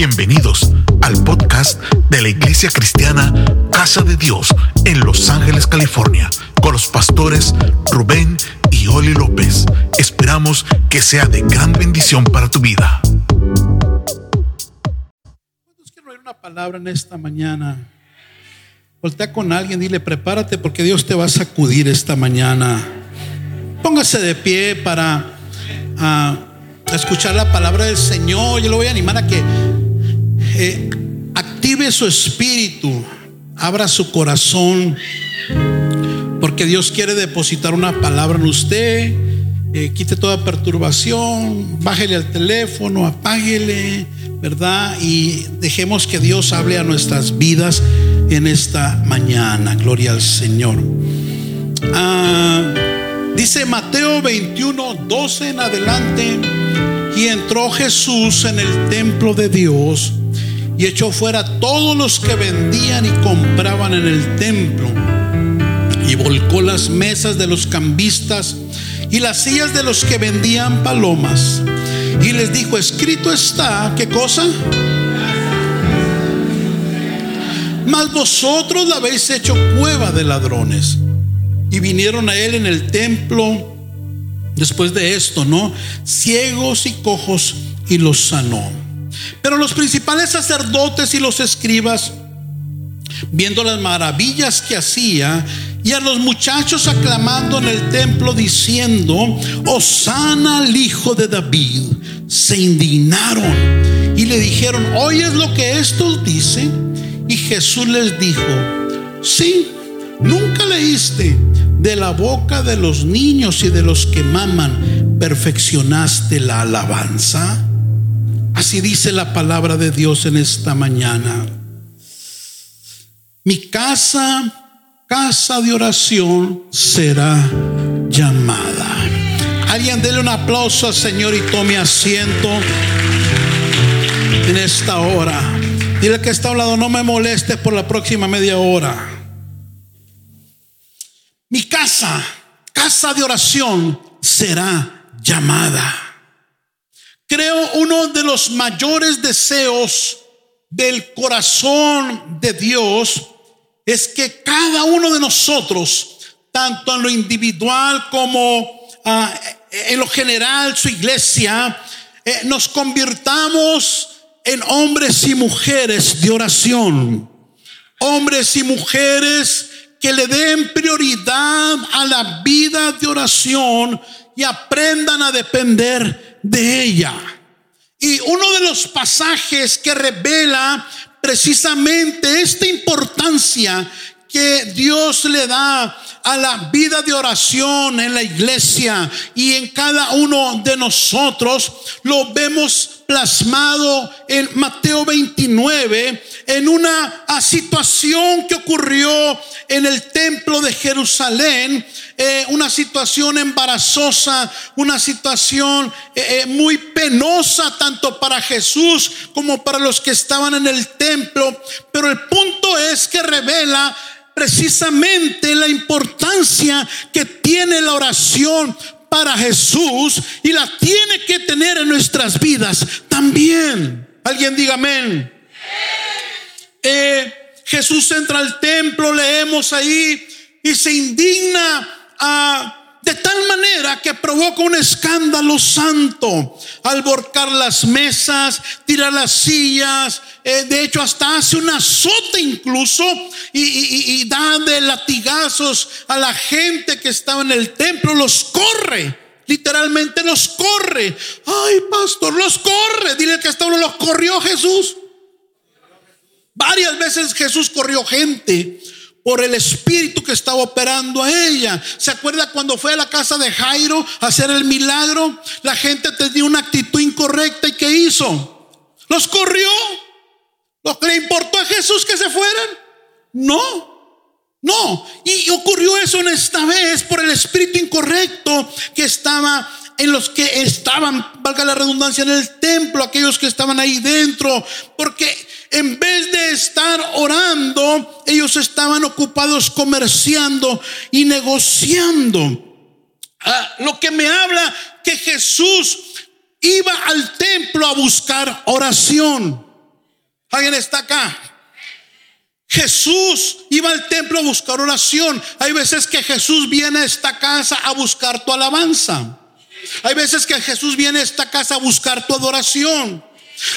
Bienvenidos al podcast de la Iglesia Cristiana Casa de Dios en Los Ángeles, California, con los pastores Rubén y Oli López. Esperamos que sea de gran bendición para tu vida. Quiero oír una palabra en esta mañana. Voltea con alguien, dile, prepárate porque Dios te va a sacudir esta mañana. Póngase de pie para ah, escuchar la palabra del Señor. Yo lo voy a animar a que eh, active su espíritu, abra su corazón, porque Dios quiere depositar una palabra en usted. Eh, quite toda perturbación, bájele al teléfono, apáguele, ¿verdad? Y dejemos que Dios hable a nuestras vidas en esta mañana. Gloria al Señor. Ah, dice Mateo 21, 12 en adelante. Y entró Jesús en el templo de Dios y echó fuera todos los que vendían y compraban en el templo. Y volcó las mesas de los cambistas y las sillas de los que vendían palomas. Y les dijo, escrito está, ¿qué cosa? Mas vosotros la habéis hecho cueva de ladrones. Y vinieron a él en el templo después de esto, ¿no? Ciegos y cojos y los sanó. Pero los principales sacerdotes y los escribas, viendo las maravillas que hacía, y a los muchachos aclamando en el templo diciendo, Osana al hijo de David, se indignaron y le dijeron, ¿oyes lo que estos dicen? Y Jesús les dijo, sí, nunca leíste de la boca de los niños y de los que maman, perfeccionaste la alabanza. Así dice la palabra de Dios en esta mañana. Mi casa casa de oración será llamada. Alguien dele un aplauso al Señor y tome asiento en esta hora. Dile que está hablando, no me molestes por la próxima media hora. Mi casa, casa de oración, será llamada. Creo uno de los mayores deseos del corazón de Dios es que cada uno de nosotros, tanto en lo individual como ah, en lo general, su iglesia, eh, nos convirtamos en hombres y mujeres de oración. Hombres y mujeres que le den prioridad a la vida de oración y aprendan a depender de ella. Y uno de los pasajes que revela precisamente esta importancia que Dios le da a la vida de oración en la iglesia y en cada uno de nosotros, lo vemos plasmado en Mateo 29, en una situación que ocurrió en el templo de Jerusalén, eh, una situación embarazosa, una situación eh, eh, muy penosa tanto para Jesús como para los que estaban en el templo. Pero el punto es que revela precisamente la importancia que tiene la oración para Jesús y la tiene que tener en nuestras vidas también. Alguien diga amén. Jesús entra al templo, leemos ahí, y se indigna de tal manera que provoca un escándalo santo al volcar las mesas, tirar las sillas, eh, de hecho hasta hace un azote incluso y, y da de latigazos a la gente que estaba en el templo, los corre. Literalmente los corre. Ay, pastor, los corre. Dile que hasta uno los corrió Jesús. Varias veces Jesús corrió gente por el espíritu que estaba operando a ella. ¿Se acuerda cuando fue a la casa de Jairo a hacer el milagro? La gente tenía una actitud incorrecta y ¿qué hizo? Los corrió. ¿Lo le importó a Jesús que se fueran? No, no. Y ocurrió eso en esta vez por el espíritu incorrecto que estaba en los que estaban, valga la redundancia, en el templo, aquellos que estaban ahí dentro, porque en vez de estar orando, ellos estaban ocupados comerciando y negociando. Ah, lo que me habla que Jesús iba al templo a buscar oración. ¿Alguien está acá? Jesús iba al templo a buscar oración. Hay veces que Jesús viene a esta casa a buscar tu alabanza. Hay veces que Jesús viene a esta casa a buscar tu adoración.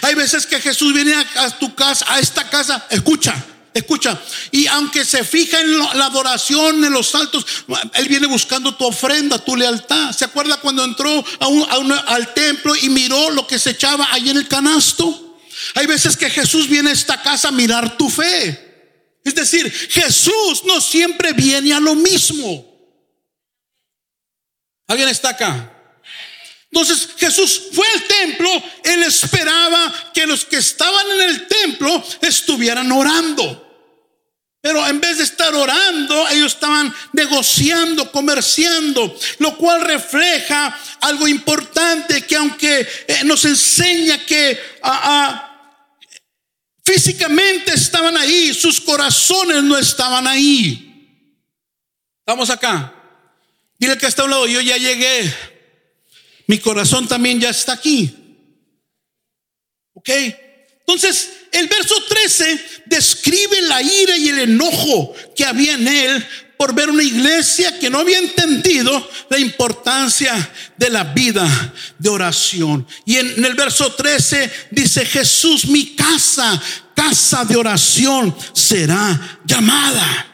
Hay veces que Jesús viene a, tu casa, a esta casa, escucha, escucha, y aunque se fija en la adoración, en los saltos, Él viene buscando tu ofrenda, tu lealtad. ¿Se acuerda cuando entró al templo y miró lo que se echaba ahí en el canasto? Hay veces que Jesús viene a esta casa a mirar tu fe. Es decir, Jesús no siempre viene a lo mismo. ¿Alguien está acá? Entonces Jesús fue al templo, él esperaba que los que estaban en el templo estuvieran orando. Pero en vez de estar orando, ellos estaban negociando, comerciando, lo cual refleja algo importante que aunque eh, nos enseña que ah, ah, físicamente estaban ahí, sus corazones no estaban ahí. Estamos acá. Dile que está a un lado, yo ya llegué. Mi corazón también ya está aquí. ¿Ok? Entonces, el verso 13 describe la ira y el enojo que había en él por ver una iglesia que no había entendido la importancia de la vida de oración. Y en, el verso 13 dice, Jesús, mi casa, casa de oración será llamada.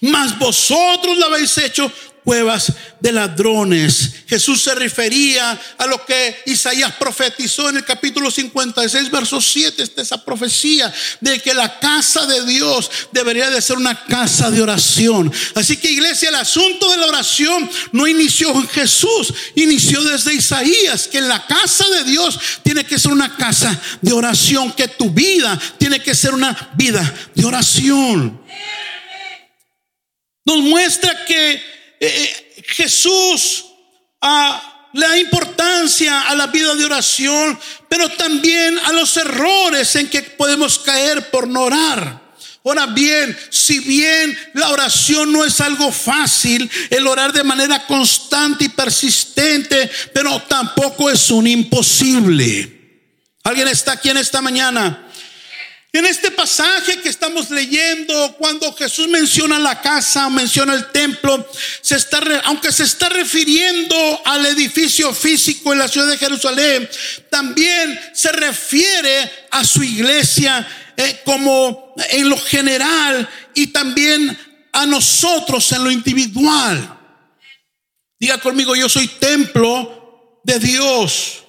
Mas vosotros la habéis hecho cuevas de ladrones. Jesús se refería a lo que Isaías profetizó en el capítulo 56, verso 7, está esa profecía de que la casa de Dios debería de ser una casa de oración. Así que iglesia, el asunto de la oración no inició en Jesús, inició desde Isaías, que la casa de Dios tiene que ser una casa de oración, que tu vida tiene que ser una vida de oración. Nos muestra que eh, eh, Jesús a le da importancia a la vida de oración, pero también a los errores en que podemos caer por no orar. Ahora bien, si bien la oración no es algo fácil, el orar de manera constante y persistente, pero tampoco es un imposible. ¿Alguien está aquí en esta mañana? En este pasaje que estamos leyendo, cuando Jesús menciona la casa, menciona el templo, se está, aunque se está refiriendo al edificio físico en la ciudad de Jerusalén, también se refiere a su iglesia eh, como en lo general y también a nosotros en lo individual. Diga conmigo, yo soy templo de Dios.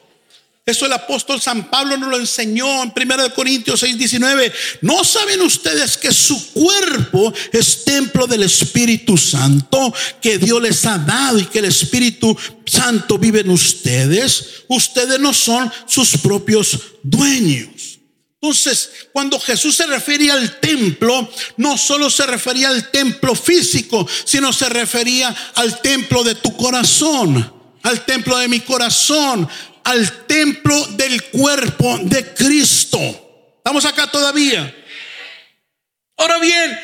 Eso el apóstol San Pablo nos lo enseñó en 1 Corintios 6, 19. ¿No saben ustedes que su cuerpo es templo del Espíritu Santo que Dios les ha dado y que el Espíritu Santo vive en ustedes? Ustedes no son sus propios dueños. Entonces, cuando Jesús se refería al templo, no solo se refería al templo físico, sino se refería al templo de tu corazón, al templo de mi corazón, al templo del cuerpo de Cristo. ¿Estamos acá todavía? Ahora bien,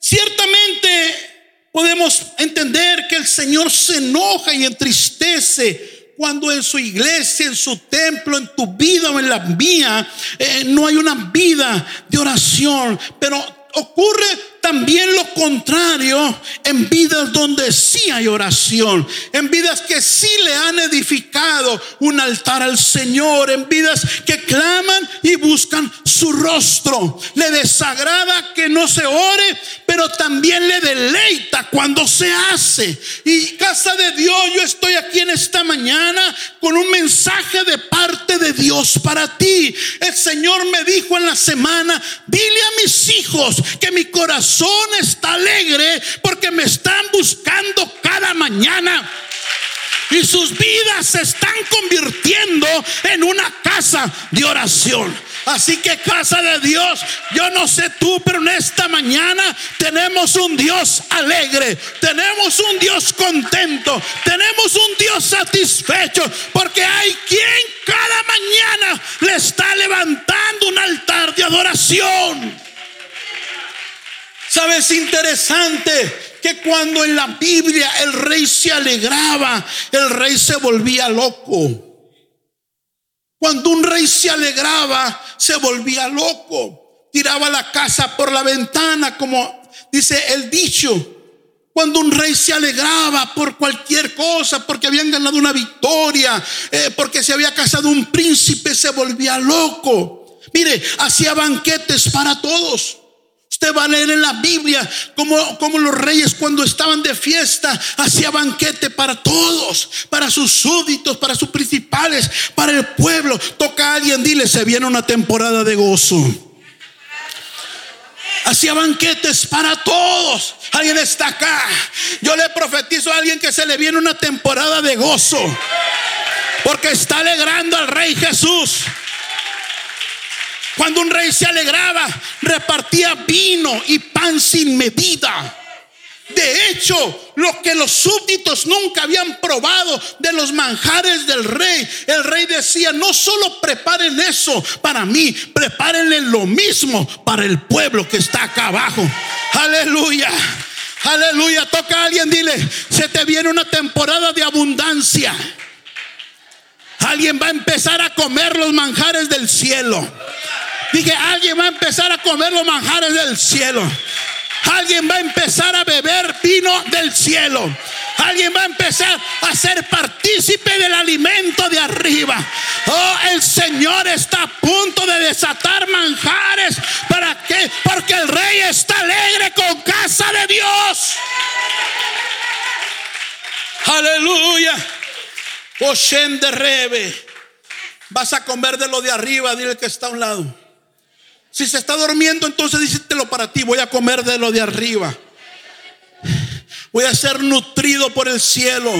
ciertamente podemos entender que el Señor se enoja y entristece cuando en su iglesia, en su templo, en tu vida o en la mía, eh, no hay una vida de oración. Pero ocurre también lo contrario en vidas donde sí hay oración, en vidas que sí le han edificado un altar al Señor, en vidas que claman y buscan su rostro. Le desagrada que no se ore, pero también le deleita cuando se hace. Y casa de Dios, yo estoy aquí en esta mañana con un mensaje de parte de Dios para ti. El Señor me dijo en la semana, dile a mis hijos que mi corazón está alegre porque me están buscando cada mañana. Y sus vidas se están convirtiendo en una casa de oración. Así que casa de Dios, yo no sé tú, pero en esta mañana tenemos un Dios alegre, tenemos un Dios contento, tenemos un Dios satisfecho, porque hay quien cada mañana le está levantando un altar de adoración. ¿Sabes? Interesante que cuando en la Biblia el rey se alegraba, el rey se volvía loco. Cuando un rey se alegraba, se volvía loco. tiraba la casa por la ventana, como dice el dicho. Cuando un rey se alegraba por cualquier cosa, porque habían ganado una victoria, eh, porque se había casado un príncipe, se volvía loco. Mire, hacía banquetes para todos. Usted va a leer en la Biblia como, los reyes cuando estaban de fiesta hacía banquete para todos, para sus súbditos, para sus principales, para el pueblo. Toca a alguien, dile, se viene una temporada de gozo. Hacía banquetes para todos. Alguien está acá. Yo le profetizo a alguien que se le viene una temporada de gozo. Porque está alegrando al rey Jesús. Cuando un rey se alegraba, repartía vino y pan sin medida. De hecho, lo que los súbditos nunca habían probado de los manjares del rey, el rey decía, no solo preparen eso para mí, prepárenle lo mismo para el pueblo que está acá abajo. Aleluya. Aleluya. Toca a alguien, dile, se te viene una temporada de abundancia. Alguien va a empezar a comer los manjares del cielo. Dije, alguien va a empezar a comer los manjares del cielo. Alguien va a empezar a beber vino del cielo. Alguien va a empezar a ser partícipe del alimento de arriba. Oh, el Señor está a punto de desatar manjares. ¿Para qué? Porque el rey está alegre con casa de Dios. Aleluya. Oshen de Rebe. Vas a comer de lo de arriba, dile que está a un lado. Si se está durmiendo, entonces díselo para ti. Voy a comer de lo de arriba. Voy a ser nutrido por el cielo.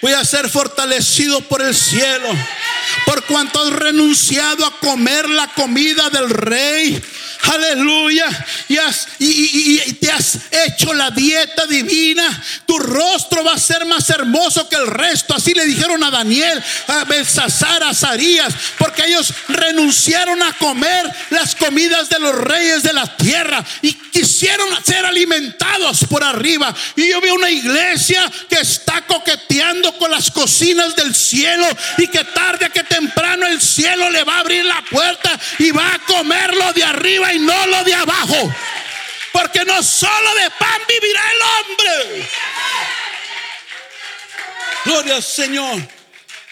Voy a ser fortalecido por el cielo. Por cuanto has renunciado a comer la comida del rey Aleluya. Y, has la dieta divina. Tu rostro va a ser más hermoso que el resto. Así le dijeron a Daniel, a Belsasar, a Zarías. Porque ellos renunciaron a comer las comidas de los reyes de la tierra. Y quisieron ser alimentados por arriba. Y yo veo una iglesia que está coqueteando con las cocinas del cielo. Y que tarde que temprano el cielo le va a abrir la puerta y va a comerlo de arriba y no lo de abajo. Porque no solo de pan vivirá el hombre. Gloria al Señor.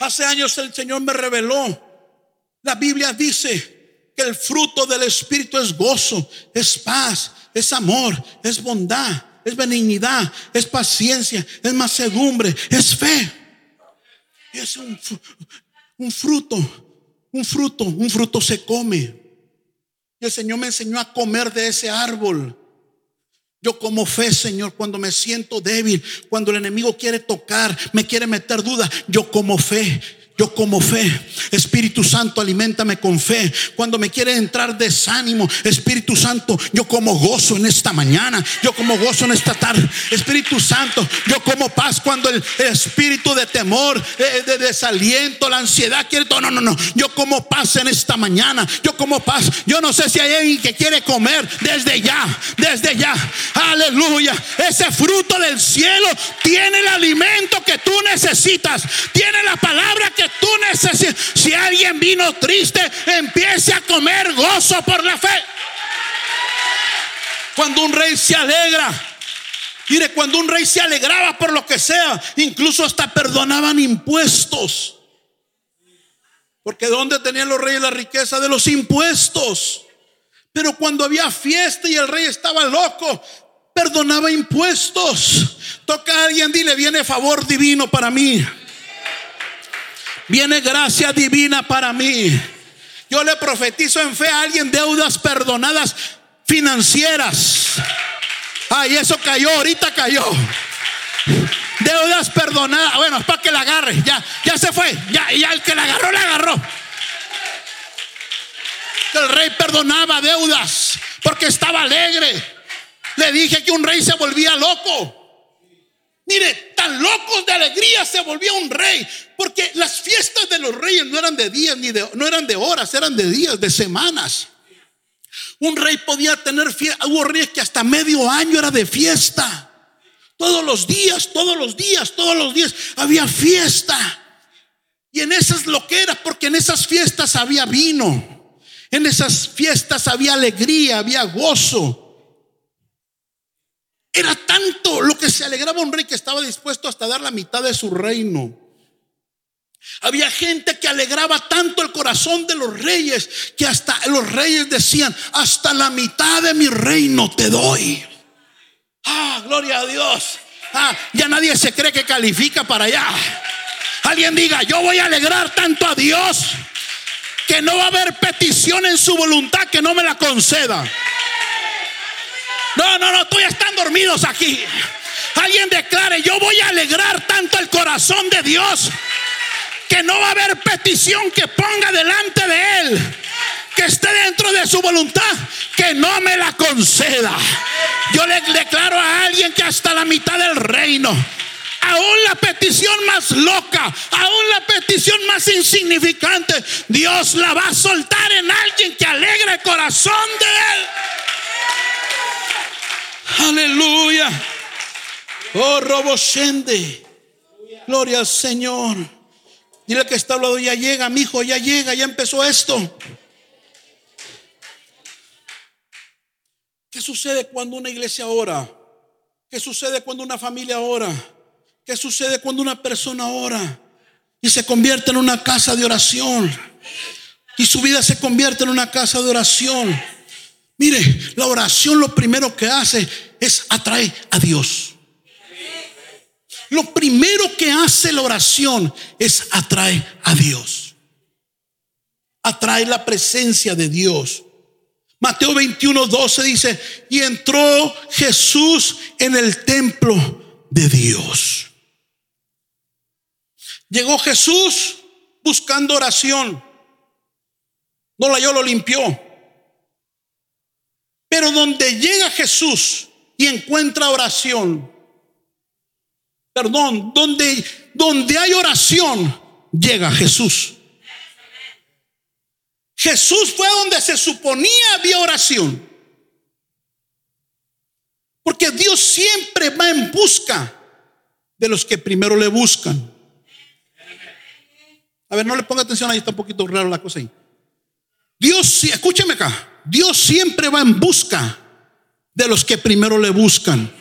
Hace años el Señor me reveló. La Biblia dice que el fruto del Espíritu es gozo, es paz, es amor, es bondad, es benignidad, es paciencia, es masedumbre, es fe. Es un fruto, un fruto, un fruto se come. Y el Señor me enseñó a comer de ese árbol. Yo como fe, Señor, cuando me siento débil, cuando el enemigo quiere tocar, me quiere meter duda, yo como fe yo como fe, Espíritu Santo, alimentame con fe. Cuando me quiere entrar desánimo, Espíritu Santo, yo como gozo en esta mañana, yo como gozo en esta tarde. Espíritu Santo, yo como paz cuando el, espíritu de temor, eh, de desaliento, la ansiedad quiere todo. No, no, no. Yo como paz en esta mañana, yo como paz. Yo no sé si hay alguien que quiere comer desde ya, desde ya. Aleluya. Ese fruto del cielo tiene el alimento que tú necesitas, tiene la palabra que tú necesitas. Si alguien vino triste, empiece a comer gozo por la fe. Cuando un rey se alegra, mire, cuando un rey se alegraba por lo que sea, incluso hasta perdonaban impuestos. Porque ¿dónde tenían los reyes la riqueza de los impuestos? Pero cuando había fiesta y el rey estaba loco, perdonaba impuestos. Toca a alguien, dile, viene favor divino para mí. Viene gracia divina para mí. Yo le profetizo en fe a alguien deudas perdonadas financieras. Ay, eso cayó, ahorita cayó. Deudas perdonadas. Bueno, es para que la agarre. Ya, ya se fue. Ya, ya el que la agarró, la agarró. El rey perdonaba deudas porque estaba alegre. Le dije que un rey se volvía loco. Mire, tan locos de alegría se volvía un rey. Porque las fiestas de los reyes no eran de días ni de, no eran de horas, eran de días, de semanas. Un rey podía tener fiesta. Hubo reyes que hasta medio año era de fiesta. Todos los días, todos los días, todos los días había fiesta. Y en esas loqueras, porque en esas fiestas había vino. En esas fiestas había alegría, había gozo. Era tanto lo que se alegraba un rey que estaba dispuesto hasta dar la mitad de su reino. Había gente que alegraba tanto el corazón de los reyes que hasta los reyes decían, hasta la mitad de mi reino te doy. Ah, gloria a Dios. Ah, ya nadie se cree que califica para allá. Alguien diga, yo voy a alegrar tanto a Dios que no va a haber petición en su voluntad que no me la conceda. No, no, no, tú ya están dormidos aquí. Alguien declare, yo voy a alegrar tanto el corazón de Dios que no va a haber petición que ponga delante de Él, que esté dentro de su voluntad, que no me la conceda. Yo le declaro a alguien que hasta la mitad del reino, aún la petición más loca, aún la petición más insignificante, Dios la va a soltar en alguien que alegra el corazón de Él. Aleluya. Oh, Roboshende. Gloria al Señor. Dile que está hablando, ya llega, mi hijo, ya llega, ya empezó esto. ¿Qué sucede cuando una iglesia ora? ¿Qué sucede cuando una familia ora? ¿Qué sucede cuando una persona ora y se convierte en una casa de oración? Y su vida se convierte en una casa de oración. Mire, la oración lo primero que hace es atraer a Dios. Lo primero que hace la oración es atraer a Dios. Atrae la presencia de Dios. Mateo 21, 12 dice, y entró Jesús en el templo de Dios. Llegó Jesús buscando oración. No la yo lo limpió. Pero donde llega Jesús y encuentra oración, perdón, donde, donde hay oración, llega Jesús. Jesús fue donde se suponía había oración. Porque Dios siempre va en busca de los que primero le buscan. A ver, no le ponga atención ahí, está un poquito raro la cosa ahí. Dios, escúcheme acá, Dios siempre va en busca de los que primero le buscan.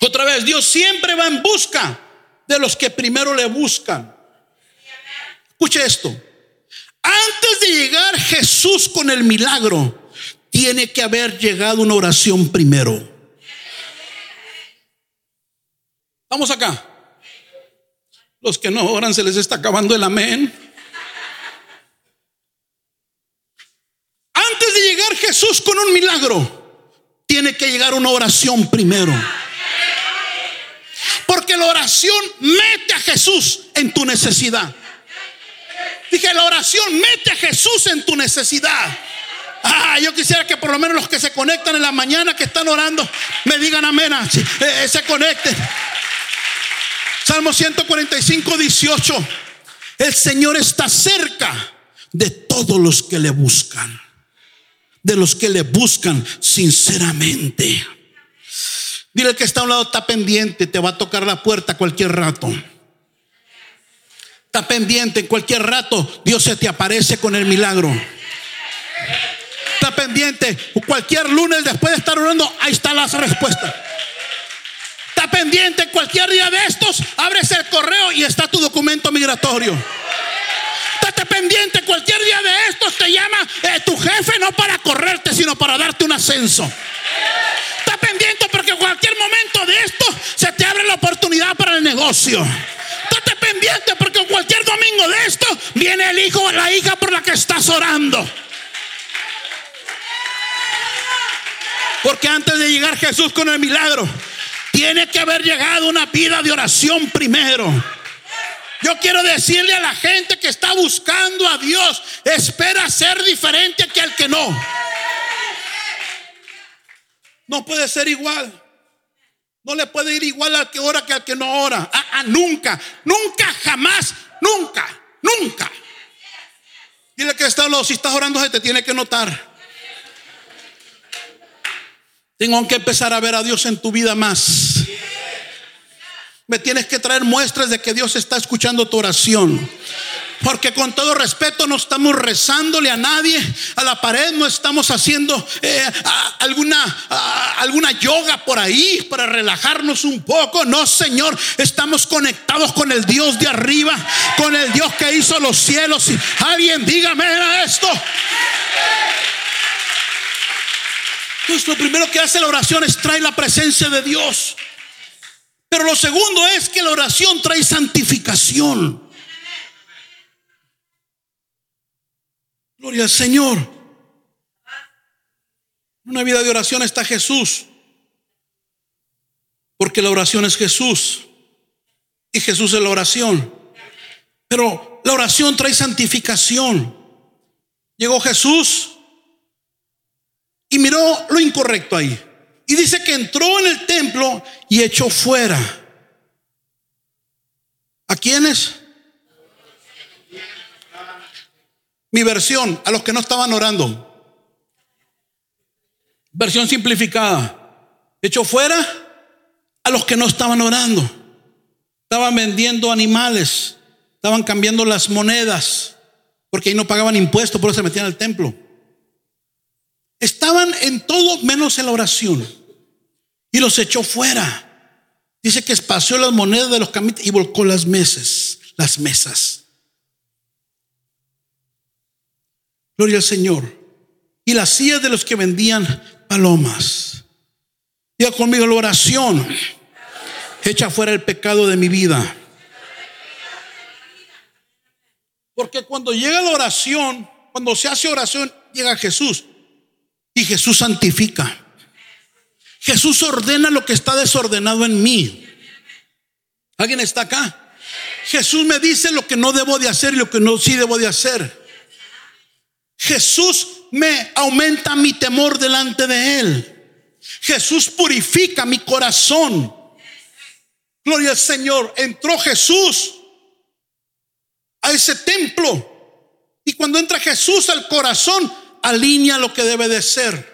Otra vez, Dios siempre va en busca de los que primero le buscan. Escuche esto. Antes de llegar Jesús con el milagro, tiene que haber llegado una oración primero. Vamos acá. Los que no oran se les está acabando el amén. Antes de llegar Jesús con un milagro, tiene que llegar una oración primero. Porque la oración mete a Jesús en tu necesidad. Dije, la oración mete a Jesús en tu necesidad. Ah, yo quisiera que por lo menos los que se conectan en la mañana, que están orando, me digan amén, ah, eh, eh, se conecten. Salmo 145, 18. El Señor está cerca de todos los que le buscan. De los que le buscan sinceramente. Dile que está a un lado, está pendiente, te va a tocar la puerta cualquier rato. Está pendiente, en cualquier rato Dios se te aparece con el milagro. Está pendiente, cualquier lunes después de estar orando, ahí está la respuesta pendiente cualquier día de estos, abres el correo y está tu documento migratorio. Estate pendiente cualquier día de estos, te llama eh, tu jefe no para correrte, sino para darte un ascenso. Está pendiente porque cualquier momento de esto se te abre la oportunidad para el negocio. Estate pendiente porque cualquier domingo de esto viene el hijo o la hija por la que estás orando. Porque antes de llegar Jesús con el milagro, tiene que haber llegado una vida de oración primero. Yo quiero decirle a la gente que está buscando a Dios, espera ser diferente que al que no. No puede ser igual. No le puede ir igual al que ora que al que no ora. Ah, ah, nunca, nunca, jamás, nunca, nunca. Dile que está si estás orando se te tiene que notar. Tengo que empezar a ver a Dios en tu vida más. Me tienes que traer muestras de que Dios está escuchando tu oración. Porque con todo respeto no estamos rezándole a nadie, a la pared, no estamos haciendo eh, alguna, alguna yoga por ahí para relajarnos un poco. No, Señor, estamos conectados con el Dios de arriba, con el Dios que hizo los cielos. Alguien dígame esto. Entonces lo primero que hace la oración es traer la presencia de Dios. Pero lo segundo es que la oración trae santificación. Gloria al Señor. En una vida de oración está Jesús. Porque la oración es Jesús. Y Jesús es la oración. Pero la oración trae santificación. Llegó Jesús y miró lo incorrecto ahí. Y dice que entró en el templo y echó fuera. ¿A quiénes? Mi versión, a los que no estaban orando. Versión simplificada. Echó fuera a los que no estaban orando. Estaban vendiendo animales. Estaban cambiando las monedas. Porque ahí no pagaban impuestos, por eso se metían al templo. Estaban en todo menos en la oración. Y los echó fuera. Dice que espació las monedas de los caminos y volcó las mesas. Las mesas. Gloria al Señor. Y las sillas de los que vendían palomas. Diga conmigo la oración. Echa fuera el pecado de mi vida. Porque cuando llega la oración, cuando se hace oración, llega Jesús. Y Jesús santifica. Jesús ordena lo que está desordenado en mí. ¿Alguien está acá? Jesús me dice lo que no debo de hacer y lo que no sí debo de hacer. Jesús me aumenta mi temor delante de Él. Jesús purifica mi corazón. Gloria al Señor. Entró Jesús a ese templo. Y cuando entra Jesús al corazón, alinea lo que debe de ser.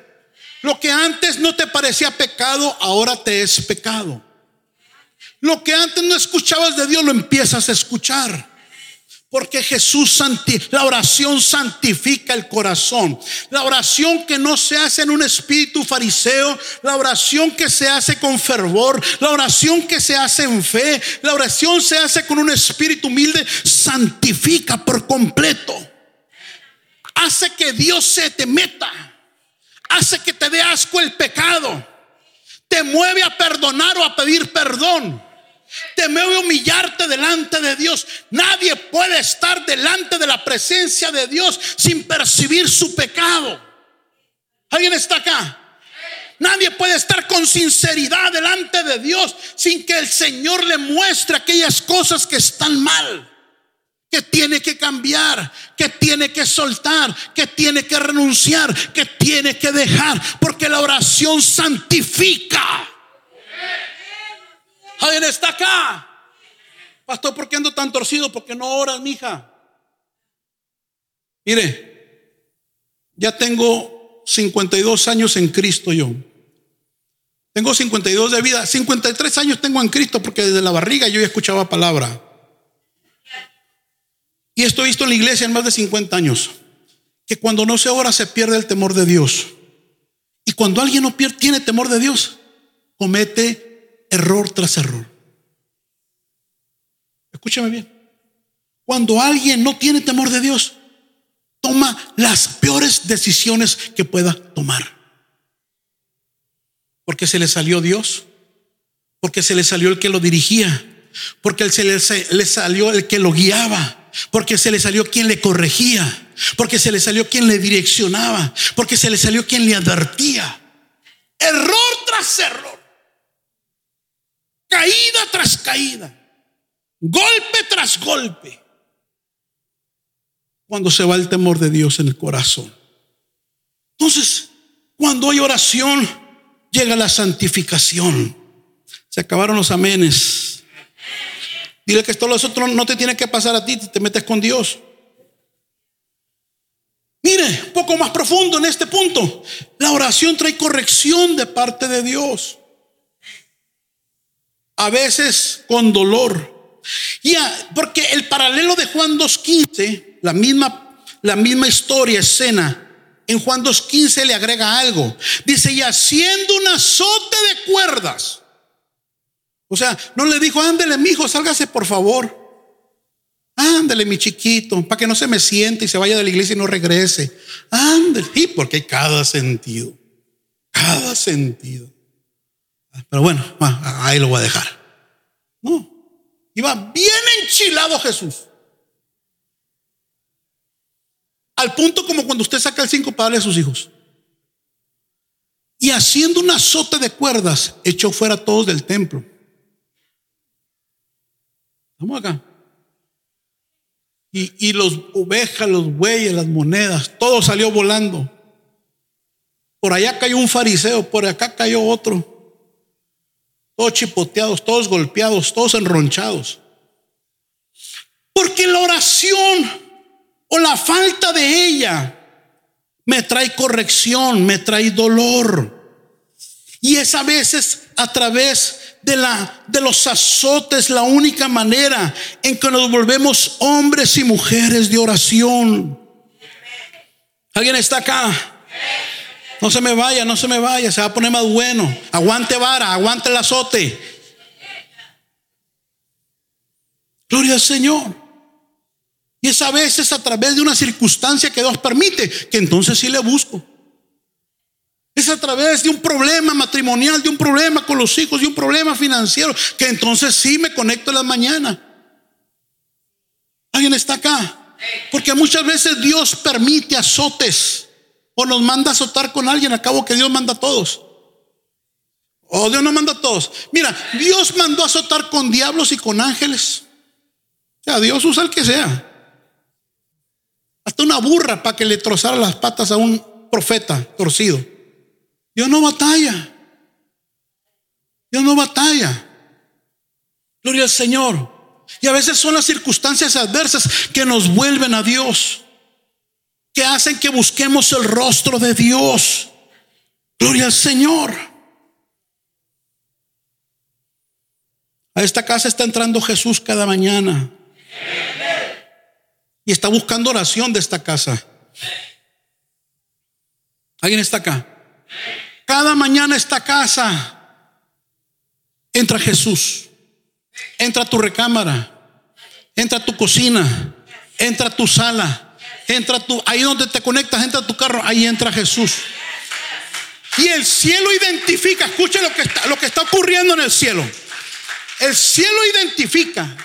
Lo que antes no te parecía pecado, ahora te es pecado. Lo que antes no escuchabas de Dios, lo empiezas a escuchar. Porque Jesús, la oración santifica el corazón. La oración que no se hace en un espíritu fariseo, la oración que se hace con fervor, la oración que se hace en fe, la oración se hace con un espíritu humilde, santifica por completo. Hace que Dios se te meta. Hace que te dé asco el pecado. Te mueve a perdonar o a pedir perdón te mueve a humillarte delante de Dios. Nadie puede estar delante de la presencia de Dios sin percibir su pecado. ¿Alguien está acá? Nadie puede estar con sinceridad delante de Dios sin que el Señor le muestre aquellas cosas que están mal, que tiene que cambiar, que tiene que soltar, que tiene que renunciar, que tiene que dejar, porque la oración santifica. ¿Alguien está acá? Pastor, ¿por qué ando tan torcido? Porque no oras, mija. Mire, ya tengo 52 años en Cristo yo. Tengo 52 de vida. 53 años tengo en Cristo porque desde la barriga yo ya escuchaba palabra. Y esto he visto en la iglesia en más de 50 años. Que cuando no se ora se pierde el temor de Dios. Y cuando alguien no pierde, tiene temor de Dios, comete error tras error. Escúchame bien. Cuando alguien no tiene temor de Dios, toma las peores decisiones que pueda tomar. Porque se le salió Dios, porque se le salió el que lo dirigía, porque se le, le salió el que lo guiaba, porque se le salió quien le corregía, porque se le salió quien le direccionaba, porque se le salió quien le advertía. Error tras error caída tras caída, golpe tras golpe, cuando se va el temor de Dios en el corazón. Entonces, cuando hay oración, llega la santificación. Se acabaron los amenes. Dile que esto los otros no te tiene que pasar a ti, te metes con Dios. Mire, poco más profundo en este punto. La oración trae corrección de parte de Dios a veces con dolor, Y porque el paralelo de Juan 2.15, la misma, la misma historia, escena, en Juan 2.15 le agrega algo. Dice, y haciendo un azote de cuerdas. O sea, no le dijo, ándele, mi hijo, sálgase por favor. Ándale, mi chiquito, para que no se me siente y se vaya de la iglesia y no regrese. Ándale, y porque hay cada sentido, cada sentido. Pero bueno, ahí lo voy a dejar. No, iba bien enchilado Jesús. Al punto como cuando usted saca el cinco para darle a sus hijos. Y haciendo un azote de cuerdas, echó fuera a todos del templo. Vamos acá. Y, los ovejas, los bueyes, las monedas, todo salió volando. Por allá cayó un fariseo, por acá cayó otro. Todos chipoteados, todos golpeados, todos enronchados. Porque la oración o la falta de ella me trae corrección, me trae dolor. Y es a veces a través de, la, de los azotes la única manera en que nos volvemos hombres y mujeres de oración. ¿Alguien está acá? No se me vaya, no se me vaya, se va a poner más bueno. Aguante vara, aguante el azote. Gloria al Señor. Y es a veces a través de una circunstancia que Dios permite que entonces sí le busco. Es a través de un problema matrimonial, de un problema con los hijos, de un problema financiero, que entonces sí me conecto en la mañana. ¿Alguien está acá? Porque muchas veces Dios permite azotes o nos manda azotar con alguien, a cabo que Dios manda a todos. O Dios no manda a todos. Mira, Dios mandó azotar con diablos y con ángeles. O sea, Dios usa el que sea. Hasta una burra para que le trozara las patas a un profeta torcido. Dios no batalla. Dios no batalla. Gloria al Señor. Y a veces son las circunstancias adversas que nos vuelven a Dios, que hacen que busquemos el rostro de Dios. Gloria al Señor. A esta casa está entrando Jesús cada mañana. Y está buscando oración de esta casa. ¿Alguien está acá? Cada mañana esta casa entra Jesús. Entra tu recámara. Entra tu cocina. Entra tu sala. Entra tu, ahí donde te conectas, entra tu carro. Ahí entra Jesús. Y el cielo identifica, escuche lo que está, lo que está ocurriendo en el cielo. El cielo identifica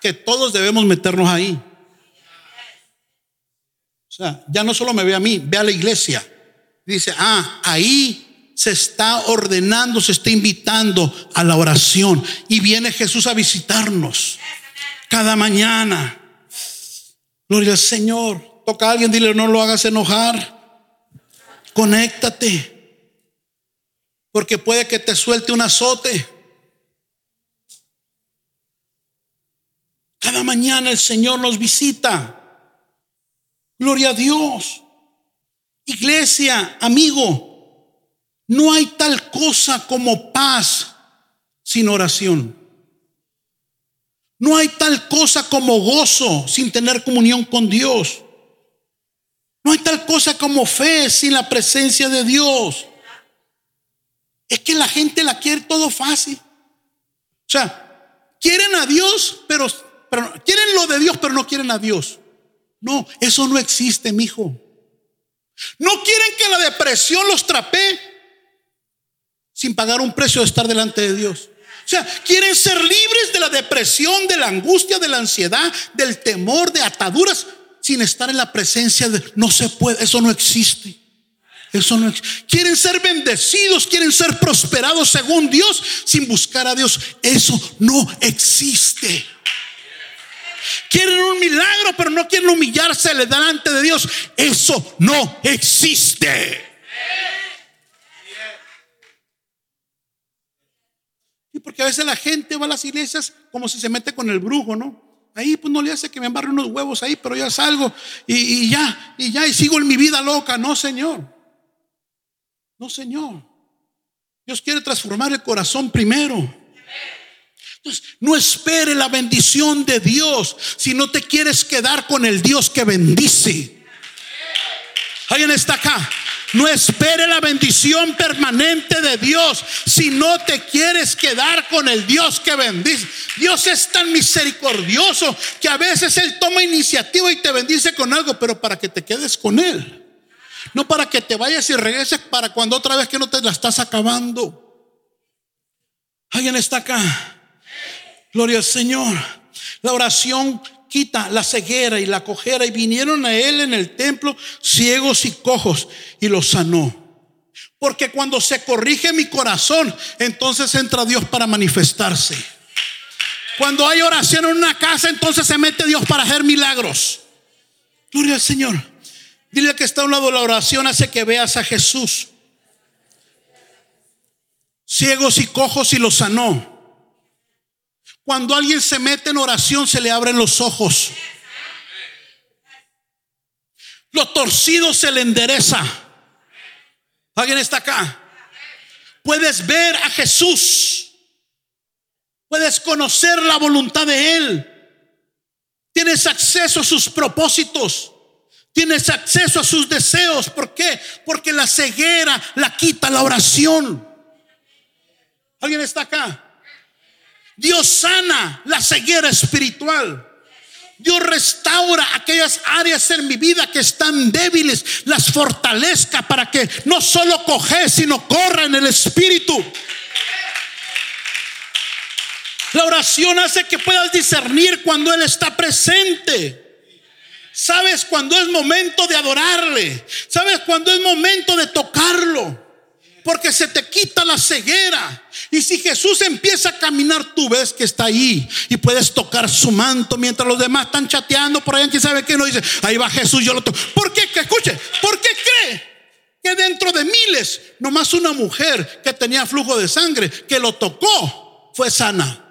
que todos debemos meternos ahí. O sea, ya no solo me ve a mí, ve a la iglesia. Dice, ah, ahí se está ordenando, se está invitando a la oración. Y viene Jesús a visitarnos cada mañana. Gloria al Señor. Toca a alguien, dile, no lo hagas enojar. Conéctate. Porque puede que te suelte un azote. Cada mañana el Señor nos visita. Gloria a Dios. Iglesia, amigo, no hay tal cosa como paz sin oración. No hay tal cosa como gozo sin tener comunión con Dios. No hay tal cosa como fe sin la presencia de Dios. Es que la gente la quiere todo fácil. O sea, quieren a Dios, pero, quieren lo de Dios, pero no quieren a Dios. No, eso no existe, mi hijo. No quieren que la depresión los trapee, sin pagar un precio de estar delante de Dios. O sea, quieren ser libres de la depresión, de la angustia, de la ansiedad, del temor, de ataduras, sin estar en la presencia de... No se puede, eso no existe. Eso no Quieren ser bendecidos, quieren ser prosperados según Dios, sin buscar a Dios. Eso no existe. Quieren un milagro, pero no quieren humillarse delante de Dios. Eso no existe. Porque a veces la gente va a las iglesias como si se mete con el brujo, ¿no? Ahí pues no le hace que me embarre unos huevos ahí, pero ya salgo y, y ya, y ya, y sigo en mi vida loca. No, Señor. No, Señor. Dios quiere transformar el corazón primero. no espere la bendición de Dios si no te quieres quedar con el Dios que bendice. ¿Alguien está acá? No espere la bendición permanente de Dios si no te quieres quedar con el Dios que bendice. Dios es tan misericordioso que a veces Él toma iniciativa y te bendice con algo, pero para que te quedes con Él. No para que te vayas y regreses para cuando otra vez que no te la estás acabando. ¿Alguien está acá? Gloria al Señor. La oración quita la ceguera y la cojera y vinieron a él en el templo ciegos y cojos y los sanó. Porque cuando se corrige mi corazón, entonces entra Dios para manifestarse. Cuando hay oración en una casa, entonces se mete Dios para hacer milagros. Gloria al Señor. Dile que está a un lado la oración hace que veas a Jesús. Ciegos y cojos y los sanó. Cuando alguien se mete en oración se le abren los ojos. Lo torcido se le endereza. ¿Alguien está acá? Puedes ver a Jesús. Puedes conocer la voluntad de Él. Tienes acceso a sus propósitos. Tienes acceso a sus deseos. ¿Por qué? Porque la ceguera la quita la oración. ¿Alguien está acá? Dios sana la ceguera espiritual. Dios restaura aquellas áreas en mi vida que están débiles, las fortalezca para que no solo coge, sino corra en el espíritu. La oración hace que puedas discernir cuando Él está presente. Sabes cuando es momento de adorarle. Sabes cuando es momento de tocarlo porque se te quita la ceguera. Y si Jesús empieza a caminar, tú ves que está ahí y puedes tocar su manto mientras los demás están chateando por allá, quién sabe qué no dice, ahí va Jesús, yo lo toco. ¿Por qué? Que escuche, ¿por qué cree que dentro de miles, nomás una mujer que tenía flujo de sangre, que lo tocó, fue sana?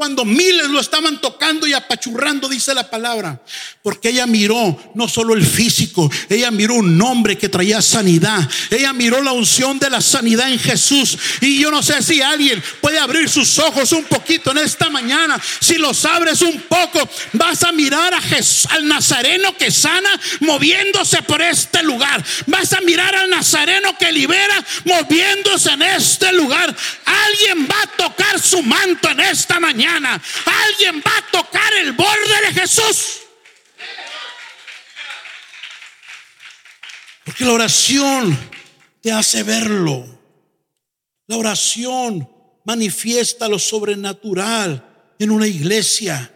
Cuando miles lo estaban tocando y apachurrando, dice la palabra. Porque ella miró no solo el físico, ella miró un nombre que traía sanidad. Ella miró la unción de la sanidad en Jesús. Y yo no sé si alguien puede abrir sus ojos un poquito en esta mañana. Si los abres un poco, vas a mirar a Jesús, al nazareno que sana moviéndose por este lugar. Vas a mirar al nazareno que libera moviéndose en este lugar. Alguien va a tocar su manto en esta alguien va a tocar el borde de Jesús. Porque la oración te hace verlo. La oración manifiesta lo sobrenatural en una iglesia.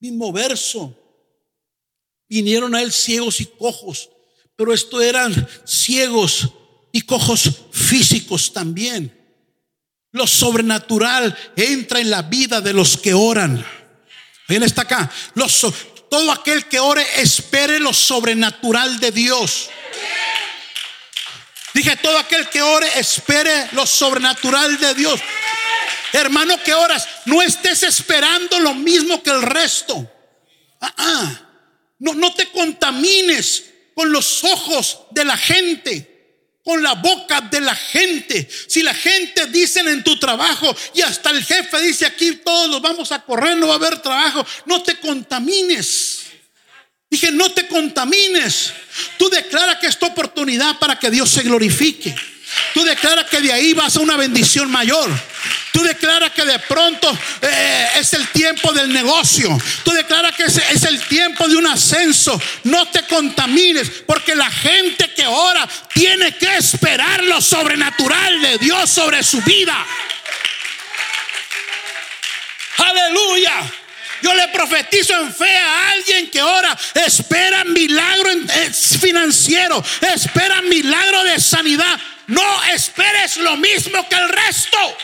Mismo verso. Vinieron a él ciegos y cojos, pero esto eran ciegos y cojos físicos también. Lo sobrenatural entra en la vida de los que oran. ¿Quién está acá? todo aquel que ore espere lo sobrenatural de Dios. Dije, todo aquel que ore espere lo sobrenatural de Dios. Hermano que oras, no estés esperando lo mismo que el resto. Ah, ah. No, no te contamines con los ojos de la gente con la boca de la gente. Si la gente dice en tu trabajo y hasta el jefe dice aquí todos los vamos a correr, no va a haber trabajo, no te contamines. Dije, no te contamines. Tú declara que es tu oportunidad para que Dios se glorifique. Tú declaras que de ahí vas a una bendición mayor. Tú declaras que de pronto eh, es el tiempo del negocio. Tú declaras que es, es el tiempo de un ascenso. No te contamines porque la gente que ora tiene que esperar lo sobrenatural de Dios sobre su vida. Aleluya. Yo le profetizo en fe a alguien que ora. Espera milagro financiero. Espera milagro de sanidad. No esperes lo mismo que el resto.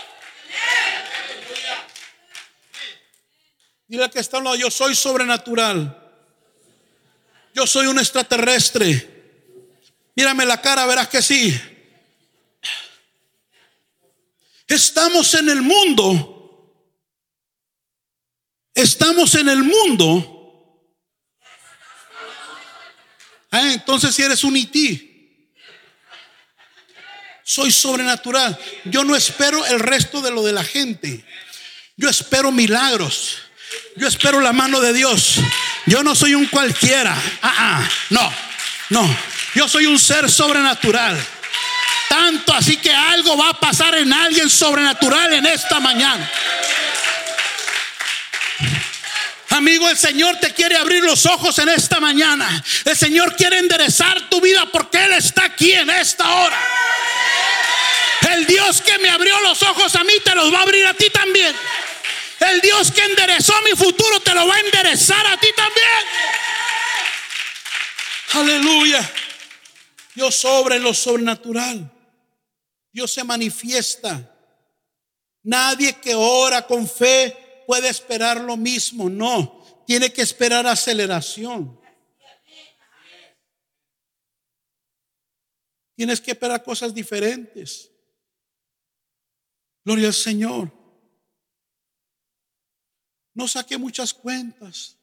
Dile que está yo soy sobrenatural. Yo soy un extraterrestre. Mírame la cara, verás que sí. Estamos en el mundo. Estamos en el mundo. Ah, entonces si eres un IT soy sobrenatural. Yo no espero el resto de lo de la gente. Yo espero milagros. Yo espero la mano de Dios. Yo no soy un cualquiera. Ah, ah, no, no. Yo soy un ser sobrenatural. Tanto así que algo va a pasar en alguien sobrenatural en esta mañana. Amigo, el Señor te quiere abrir los ojos en esta mañana. El Señor quiere enderezar tu vida porque Él está aquí en esta hora. El Dios que me abrió los ojos a mí te los va a abrir a ti también. El Dios que enderezó mi futuro te lo va a enderezar a ti también. Aleluya. Dios sobra en lo sobrenatural. Dios se manifiesta. Nadie que ora con fe puede esperar lo mismo. No, tiene que esperar aceleración. Tienes que esperar cosas diferentes. Gloria al Señor. No saqué muchas cuentas.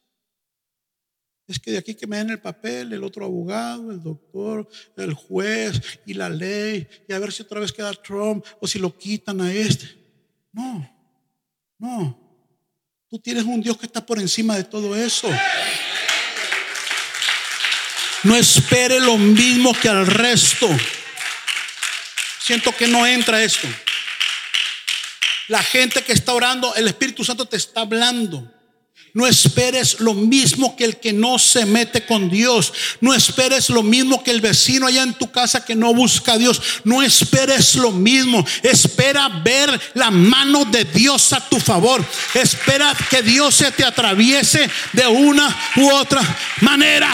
Es que de aquí que me den el papel, el otro abogado, el doctor, el juez y la ley, y a ver si otra vez queda Trump o si lo quitan a este. No, no. Tú tienes un Dios que está por encima de todo eso. No espere lo mismo que al resto. Siento que no entra esto. La gente que está orando, el Espíritu Santo te está hablando. No esperes lo mismo que el que no se mete con Dios. No esperes lo mismo que el vecino allá en tu casa que no busca a Dios. No esperes lo mismo. Espera ver la mano de Dios a tu favor. Espera que Dios se te atraviese de una u otra manera.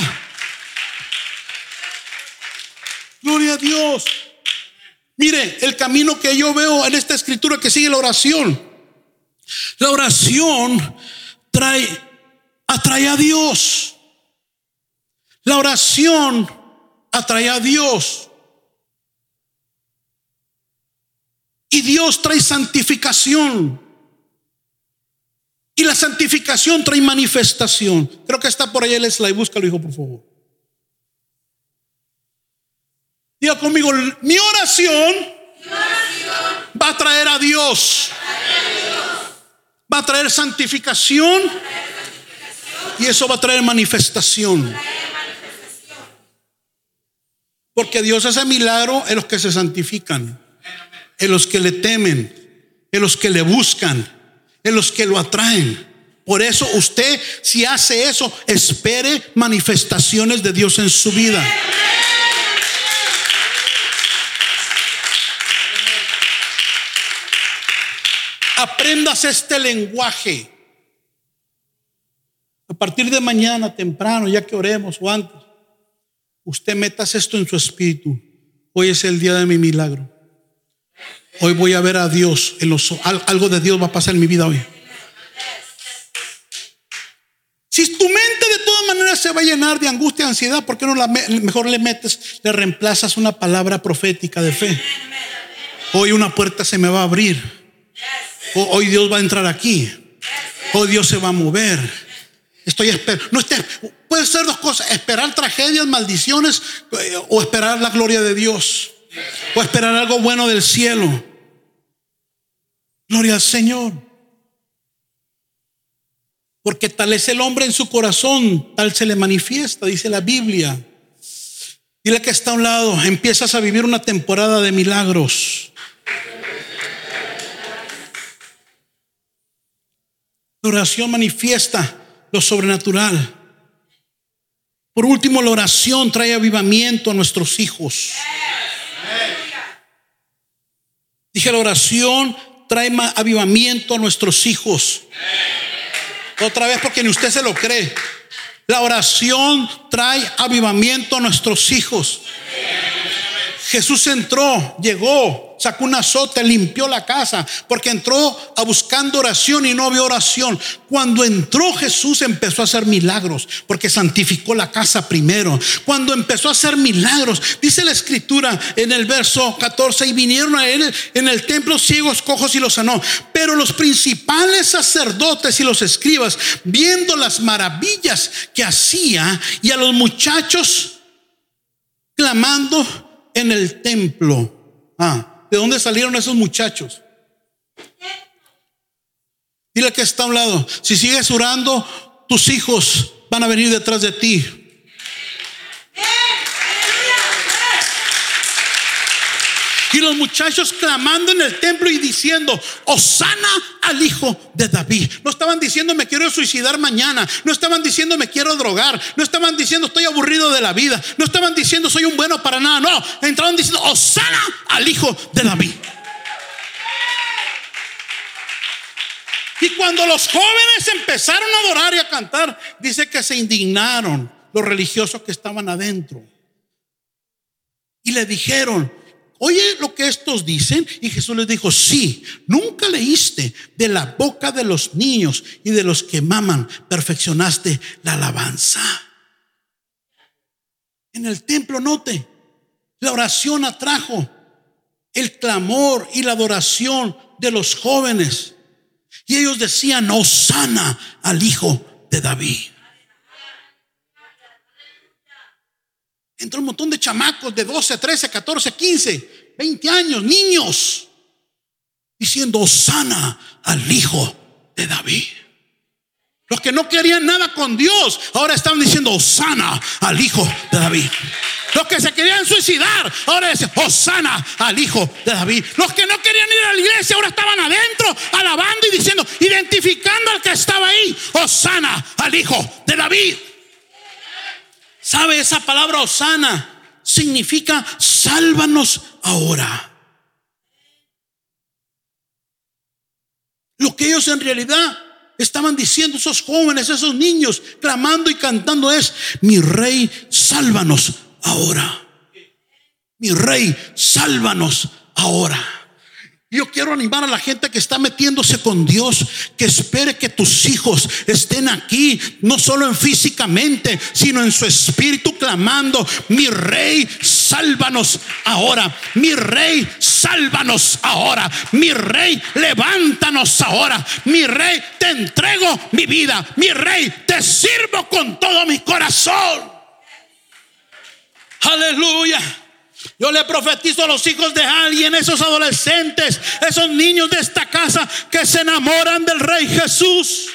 Gloria a Dios. Mire, el camino que yo veo en esta escritura que sigue la oración. La oración trae, atrae a Dios. La oración atrae a Dios. Y Dios trae santificación. Y la santificación trae manifestación. Creo que está por ahí el slide. Búscalo, hijo, por favor. Diga conmigo, mi oración, va a traer a Dios va a traer santificación y eso va a traer manifestación. Porque Dios hace milagro en los que se santifican, en los que le temen, en los que le buscan, en los que lo atraen. Por eso usted, si hace eso, espere manifestaciones de Dios en su vida. Aprendas este lenguaje. A partir de mañana temprano, ya que oremos o antes, usted metas esto en su espíritu. Hoy es el día de mi milagro. Hoy voy a ver a Dios. En los, algo de Dios va a pasar en mi vida hoy. Si tu mente de todas maneras se va a llenar de angustia, ansiedad, ¿por qué no la mejor le metes, le reemplazas una palabra profética de fe? Hoy una puerta se me va a abrir hoy Dios va a entrar aquí. Hoy Dios se va a mover. Estoy esperando. No puede ser dos cosas: esperar tragedias, maldiciones, eh, o esperar la gloria de Dios, o esperar algo bueno del cielo. Gloria al Señor. Porque tal es el hombre en su corazón, tal se le manifiesta, dice la Biblia. Dile que está a un lado, empiezas a vivir una temporada de milagros. La oración manifiesta lo sobrenatural. Por último, la oración trae avivamiento a nuestros hijos. Dije, la oración trae avivamiento a nuestros hijos. Otra vez porque ni usted se lo cree. La oración trae avivamiento a nuestros hijos. Jesús entró, llegó, sacó un azote, limpió la casa, porque entró a buscando oración y no había oración. Cuando entró Jesús empezó a hacer milagros, porque santificó la casa primero. Cuando empezó a hacer milagros, dice la escritura en el verso 14, y vinieron a él en el templo ciegos, cojos y los sanó. Pero los principales sacerdotes y los escribas, viendo las maravillas que hacía y a los muchachos clamando, en el templo. Ah, ¿de dónde salieron esos muchachos? Dile que está a un lado. Si sigues orando, tus hijos van a venir detrás de ti. Y los muchachos clamando en el templo y diciendo, Osana al hijo de David. No estaban diciendo me quiero suicidar mañana. No estaban diciendo me quiero drogar. No estaban diciendo estoy aburrido de la vida. No estaban diciendo soy un bueno para nada. No, entraron diciendo, Osana al hijo de David. Y cuando los jóvenes empezaron a adorar y a cantar, dice que se indignaron los religiosos que estaban adentro. Y le dijeron, oye lo que estos dicen. Y Jesús les dijo, sí, nunca leíste de la boca de los niños y de los que maman, perfeccionaste la alabanza. En el templo, note, la oración atrajo el clamor y la adoración de los jóvenes. Y ellos decían, sana al hijo de David. Entró un montón de chamacos de 12, 13, 14, 15, 20 años, niños, diciendo, sana al hijo de David. Los que no querían nada con Dios, ahora estaban diciendo, sana al hijo de David. Los que se querían suicidar, ahora dicen, Osana al hijo de David. Los que no querían ir a la iglesia, ahora estaban adentro, alabando y diciendo, identificando al que estaba ahí, Osana al hijo de David. ¿Sabe esa palabra Osana? Significa sálvanos ahora. Lo que ellos en realidad estaban diciendo esos jóvenes, esos niños, clamando y cantando es, mi rey, sálvanos ahora. Mi rey, sálvanos ahora. Yo quiero animar a la gente que está metiéndose con Dios, que espere que tus hijos estén aquí, no solo en físicamente, sino en su espíritu clamando, mi rey, sálvanos ahora, mi rey, sálvanos ahora, mi rey, levántanos ahora, mi rey, te entrego mi vida, mi rey, te sirvo con todo mi corazón. Aleluya. Yo le profetizo a los hijos de alguien, esos adolescentes, esos niños de esta casa que se enamoran del Rey Jesús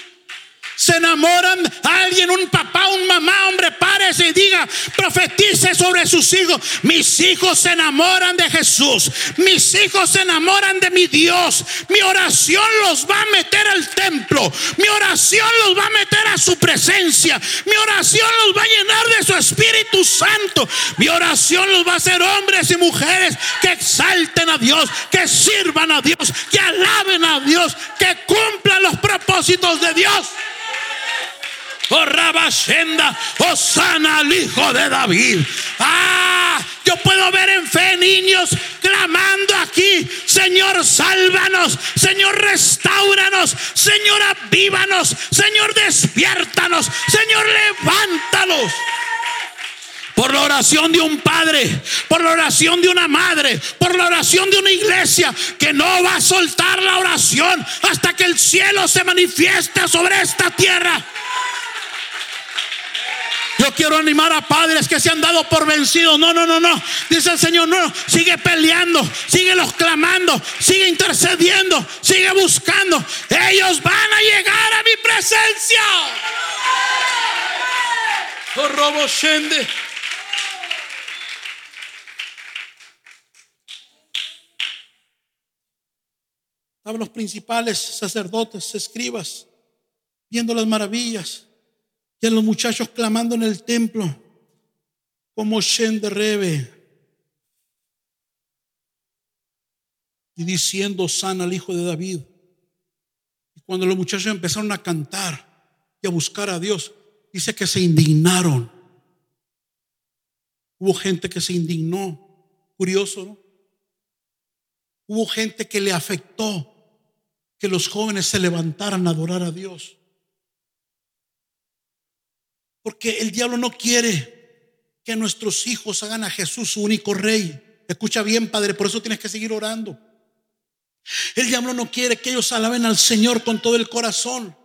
se enamoran, alguien, un papá, un mamá, hombre, párese y diga, profetice sobre sus hijos. Mis hijos se enamoran de Jesús. Mis hijos se enamoran de mi Dios. Mi oración los va a meter al templo. Mi oración los va a meter a su presencia. Mi oración los va a llenar de su Espíritu Santo. Mi oración los va a hacer hombres y mujeres que exalten a Dios, que sirvan a Dios, que alaben a Dios, que cumplan los propósitos de Dios. Oh Rabashenda, sana al hijo de David. Ah, yo puedo ver en fe niños clamando aquí, Señor, sálvanos, Señor, restauranos, Señor, avívanos, Señor, despiértanos, Señor, levántalos por la oración de un padre, por la oración de una madre, por la oración de una iglesia que no va a soltar la oración hasta que el cielo se manifieste sobre esta tierra. Yo quiero animar a padres que se han dado por vencidos. No, no, no, no. Dice el Señor, no, sigue peleando, sigue los clamando, sigue intercediendo, sigue buscando. Ellos van a llegar a mi presencia. Oh, robo shende. Estaban los principales sacerdotes, escribas, viendo las maravillas. Y a los muchachos clamando en el templo, como Shen de Rebe, y diciendo, sana al hijo de David. Y cuando los muchachos empezaron a cantar y a buscar a Dios, dice que se indignaron. Hubo gente que se indignó. Curioso, ¿no? Hubo gente que le afectó que los jóvenes se levantaran a adorar a Dios. Porque el diablo no quiere que nuestros hijos hagan a Jesús su único rey. Escucha bien, Padre, por eso tienes que seguir orando. El diablo no quiere que ellos alaben al Señor con todo el corazón.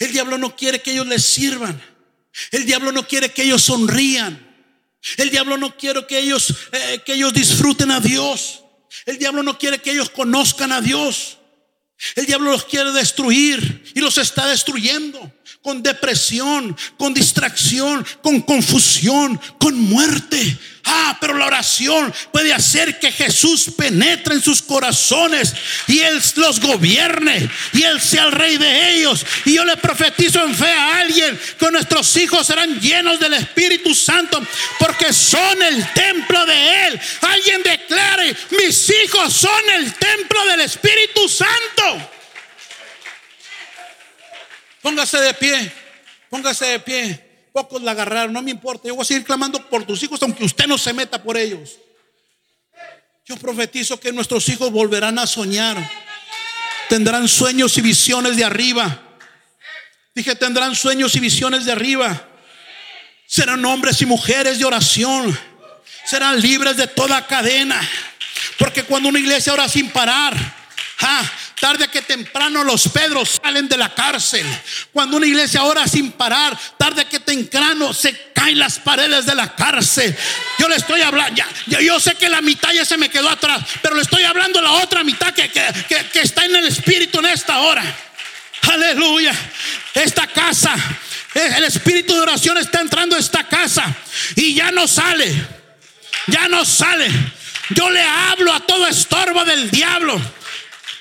El diablo no quiere que ellos les sirvan. El diablo no quiere que ellos sonrían. El diablo no quiere que ellos, eh, que ellos disfruten a Dios. El diablo no quiere que ellos conozcan a Dios. El diablo los quiere destruir y los está destruyendo con depresión, con distracción, con confusión, con muerte. Ah, pero la oración puede hacer que Jesús penetre en sus corazones y Él los gobierne y Él sea el rey de ellos. Y yo le profetizo en fe a alguien que nuestros hijos serán llenos del Espíritu Santo porque son el templo de Él. Alguien declare, mis hijos son el templo del Espíritu Santo. Póngase de pie, póngase de pie. Pocos la agarraron, no me importa. Yo voy a seguir clamando por tus hijos, aunque usted no se meta por ellos. Yo profetizo que nuestros hijos volverán a soñar. Tendrán sueños y visiones de arriba. Dije, tendrán sueños y visiones de arriba. Serán hombres y mujeres de oración. Serán libres de toda cadena. Porque cuando una iglesia ora sin parar, ah, Tarde que temprano los Pedros salen de la cárcel. Cuando una iglesia ora sin parar, tarde que temprano se caen las paredes de la cárcel. Yo le estoy hablando, ya, yo sé que la mitad ya se me quedó atrás, pero le estoy hablando la otra mitad que, que está en el espíritu en esta hora. Aleluya. Esta casa, el espíritu de oración está entrando a esta casa y ya no sale. Ya no sale. Yo le hablo a todo estorbo del diablo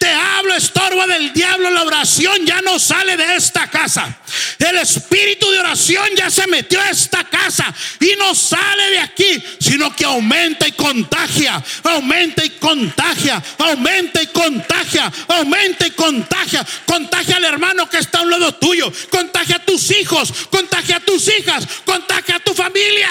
te hablo, del diablo, la oración ya no sale de esta casa. El espíritu de oración ya se metió a esta casa y no sale de aquí, sino que aumenta y contagia, aumenta y contagia, aumenta y contagia, aumenta y contagia. Contagia al hermano que está a un lado tuyo, contagia a tus hijos, contagia a tus hijas, contagia a tu familia.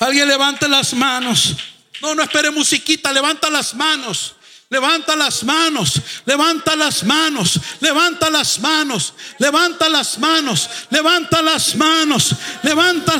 Alguien levante las manos. No, no espere musiquita, levanta las manos. Levanta las manos, levanta las manos, levanta las manos, levanta las manos, levanta las manos, levanta.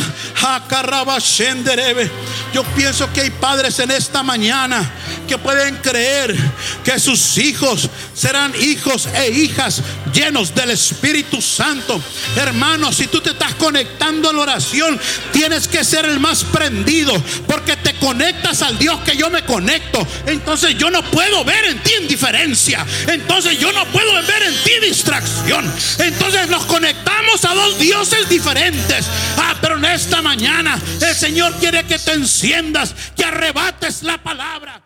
Yo pienso que hay padres en esta mañana que pueden creer que sus hijos serán hijos e hijas llenos del Espíritu Santo. Hermano, si tú te estás conectando a la oración, tienes que ser el más prendido porque te conectas al Dios que yo me conecto. Entonces yo no puedo ver en ti indiferencia. Entonces yo no puedo ver en ti distracción. Entonces nos conectamos a dos dioses diferentes. Ah, pero en esta mañana el Señor quiere que te enciendas, que arrebates la palabra.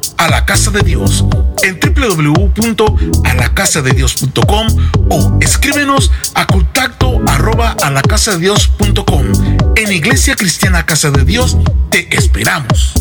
a la casa de Dios en www.alacasadedios.com o escríbenos a contacto arroba a la casa de Dios.com. En Iglesia Cristiana Casa de Dios te esperamos.